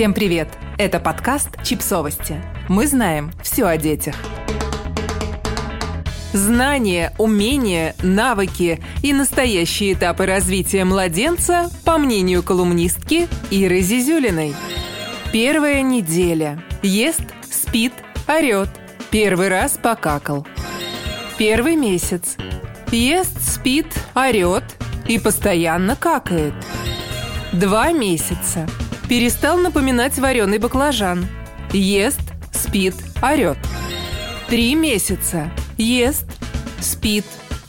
Всем привет! Это подкаст «Чипсовости». Мы знаем все о детях. Знания, умения, навыки и настоящие этапы развития младенца, по мнению колумнистки Иры Зизюлиной. Первая неделя. Ест, спит, орет. Первый раз покакал. Первый месяц. Ест, спит, орет и постоянно какает. Два месяца. Перестал напоминать вареный баклажан. Ест, спит, орет. Три месяца. Ест, спит,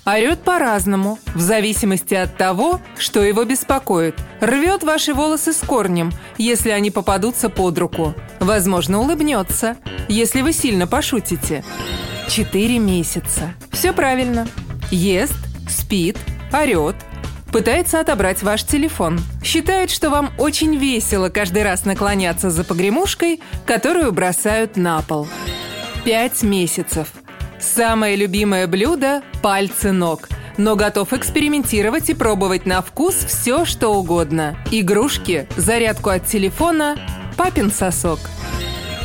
орет по-разному, в зависимости от того, что его беспокоит. Рвет ваши волосы с корнем, если они попадутся под руку. Возможно, улыбнется, если вы сильно пошутите. Четыре месяца. Все правильно. Ест, спит, орет, Пытается отобрать ваш телефон. Считает, что вам очень весело каждый раз наклоняться за погремушкой, которую бросают на пол. Пять месяцев. Самое любимое блюдо – пальцы ног – но готов экспериментировать и пробовать на вкус все, что угодно. Игрушки, зарядку от телефона, папин сосок –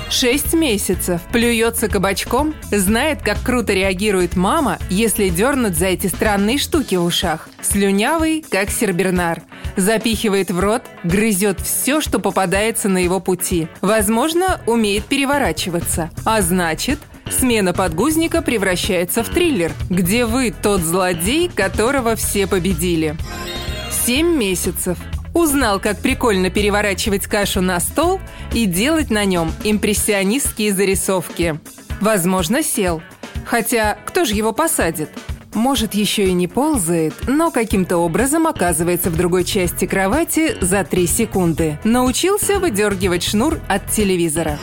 Шесть месяцев, плюется кабачком, знает, как круто реагирует мама, если дернуть за эти странные штуки в ушах. Слюнявый, как сербернар. Запихивает в рот, грызет все, что попадается на его пути. Возможно, умеет переворачиваться. А значит, смена подгузника превращается в триллер, где вы тот злодей, которого все победили. Семь месяцев. Узнал, как прикольно переворачивать кашу на стол и делать на нем импрессионистские зарисовки. Возможно, сел. Хотя, кто же его посадит? Может, еще и не ползает, но каким-то образом оказывается в другой части кровати за три секунды. Научился выдергивать шнур от телевизора.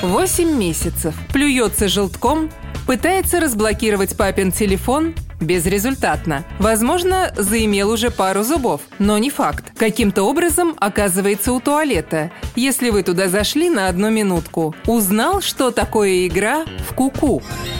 Восемь месяцев. Плюется желтком, пытается разблокировать папин телефон, Безрезультатно. Возможно, заимел уже пару зубов, но не факт. Каким-то образом оказывается у туалета, если вы туда зашли на одну минутку. Узнал, что такое игра в куку. -ку.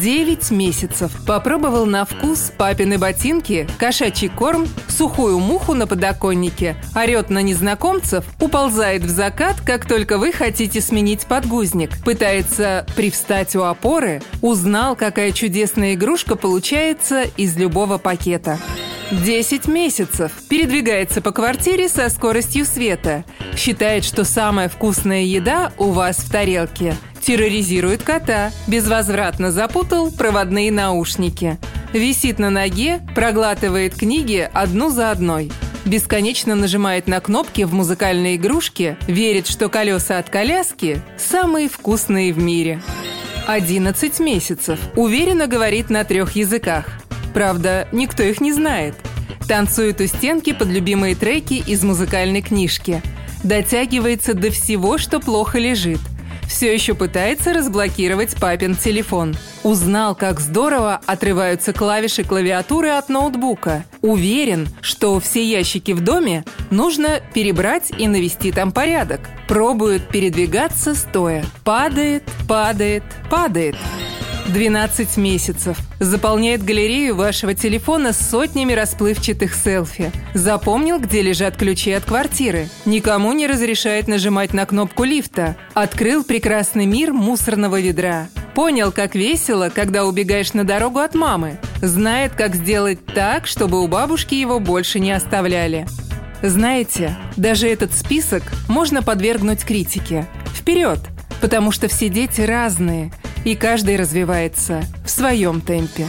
9 месяцев. Попробовал на вкус папины ботинки, кошачий корм, сухую муху на подоконнике, орет на незнакомцев, уползает в закат, как только вы хотите сменить подгузник, пытается привстать у опоры, узнал, какая чудесная игрушка получается из любого пакета. 10 месяцев. Передвигается по квартире со скоростью света. Считает, что самая вкусная еда у вас в тарелке – терроризирует кота, безвозвратно запутал проводные наушники. Висит на ноге, проглатывает книги одну за одной. Бесконечно нажимает на кнопки в музыкальной игрушке, верит, что колеса от коляски самые вкусные в мире. 11 месяцев. Уверенно говорит на трех языках. Правда, никто их не знает. Танцует у стенки под любимые треки из музыкальной книжки. Дотягивается до всего, что плохо лежит все еще пытается разблокировать папин телефон. Узнал, как здорово отрываются клавиши клавиатуры от ноутбука. Уверен, что все ящики в доме нужно перебрать и навести там порядок. Пробует передвигаться стоя. Падает, падает, падает. 12 месяцев. Заполняет галерею вашего телефона сотнями расплывчатых селфи. Запомнил, где лежат ключи от квартиры. Никому не разрешает нажимать на кнопку лифта. Открыл прекрасный мир мусорного ведра. Понял, как весело, когда убегаешь на дорогу от мамы. Знает, как сделать так, чтобы у бабушки его больше не оставляли. Знаете, даже этот список можно подвергнуть критике. Вперед! Потому что все дети разные – и каждый развивается в своем темпе.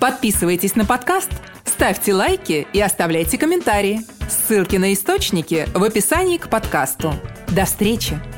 Подписывайтесь на подкаст, ставьте лайки и оставляйте комментарии. Ссылки на источники в описании к подкасту. До встречи!